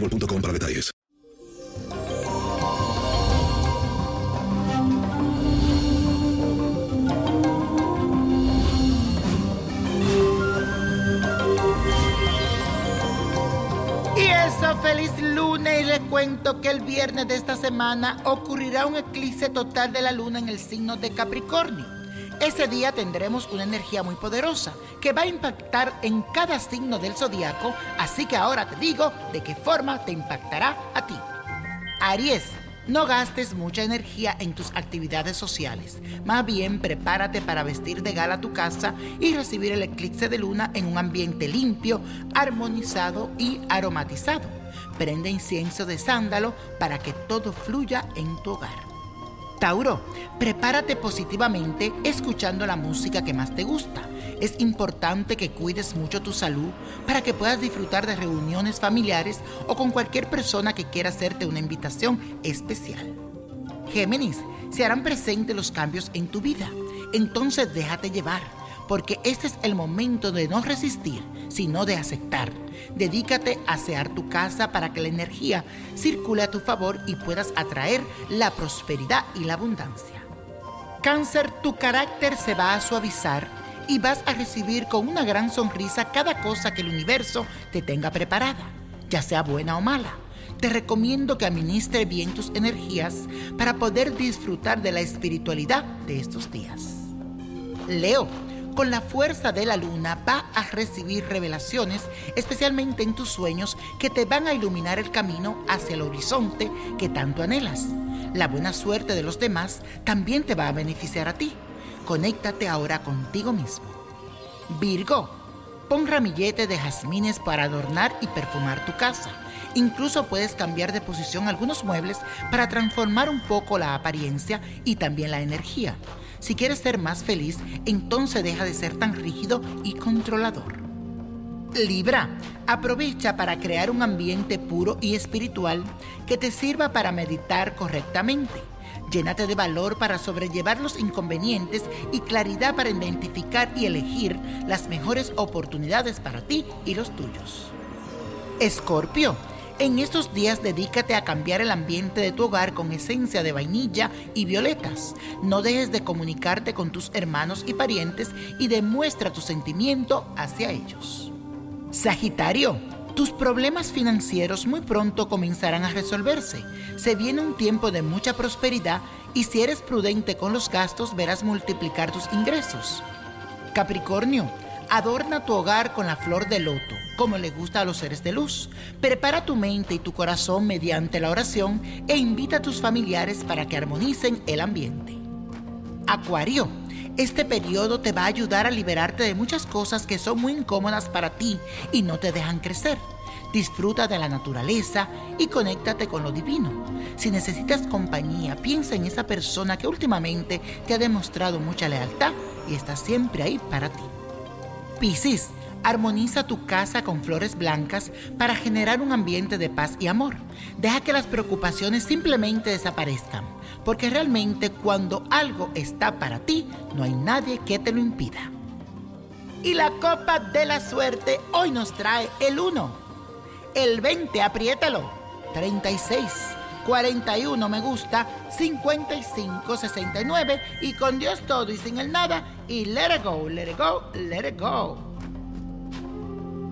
boostmobile.com para detalles. Y eso, feliz lunes. Y les cuento que el viernes de esta semana ocurrirá un eclipse total de la luna en el signo de Capricornio. Ese día tendremos una energía muy poderosa que va a impactar en cada signo del zodiaco, así que ahora te digo de qué forma te impactará a ti. Aries, no gastes mucha energía en tus actividades sociales. Más bien, prepárate para vestir de gala tu casa y recibir el eclipse de luna en un ambiente limpio, armonizado y aromatizado. Prende incienso de sándalo para que todo fluya en tu hogar. Tauro, prepárate positivamente escuchando la música que más te gusta. Es importante que cuides mucho tu salud para que puedas disfrutar de reuniones familiares o con cualquier persona que quiera hacerte una invitación especial. Géminis, se harán presentes los cambios en tu vida. Entonces déjate llevar, porque este es el momento de no resistir, sino de aceptar. Dedícate a asear tu casa para que la energía circule a tu favor y puedas atraer la prosperidad y la abundancia. Cáncer, tu carácter se va a suavizar y vas a recibir con una gran sonrisa cada cosa que el universo te tenga preparada, ya sea buena o mala. Te recomiendo que administre bien tus energías para poder disfrutar de la espiritualidad de estos días. Leo, con la fuerza de la luna va a recibir revelaciones, especialmente en tus sueños, que te van a iluminar el camino hacia el horizonte que tanto anhelas. La buena suerte de los demás también te va a beneficiar a ti. Conéctate ahora contigo mismo. Virgo, pon ramillete de jazmines para adornar y perfumar tu casa. Incluso puedes cambiar de posición algunos muebles para transformar un poco la apariencia y también la energía. Si quieres ser más feliz, entonces deja de ser tan rígido y controlador. Libra, aprovecha para crear un ambiente puro y espiritual que te sirva para meditar correctamente. Llénate de valor para sobrellevar los inconvenientes y claridad para identificar y elegir las mejores oportunidades para ti y los tuyos. Escorpio, en estos días dedícate a cambiar el ambiente de tu hogar con esencia de vainilla y violetas. No dejes de comunicarte con tus hermanos y parientes y demuestra tu sentimiento hacia ellos. Sagitario, tus problemas financieros muy pronto comenzarán a resolverse. Se viene un tiempo de mucha prosperidad y si eres prudente con los gastos verás multiplicar tus ingresos. Capricornio, adorna tu hogar con la flor de loto. Como le gusta a los seres de luz. Prepara tu mente y tu corazón mediante la oración e invita a tus familiares para que armonicen el ambiente. Acuario, este periodo te va a ayudar a liberarte de muchas cosas que son muy incómodas para ti y no te dejan crecer. Disfruta de la naturaleza y conéctate con lo divino. Si necesitas compañía, piensa en esa persona que últimamente te ha demostrado mucha lealtad y está siempre ahí para ti. Piscis, armoniza tu casa con flores blancas para generar un ambiente de paz y amor. Deja que las preocupaciones simplemente desaparezcan, porque realmente cuando algo está para ti, no hay nadie que te lo impida. Y la copa de la suerte hoy nos trae el 1 el 20, apriétalo. 36, 41 me gusta, 55, 69 y con Dios todo y sin el nada y let it go, let it go, let it go.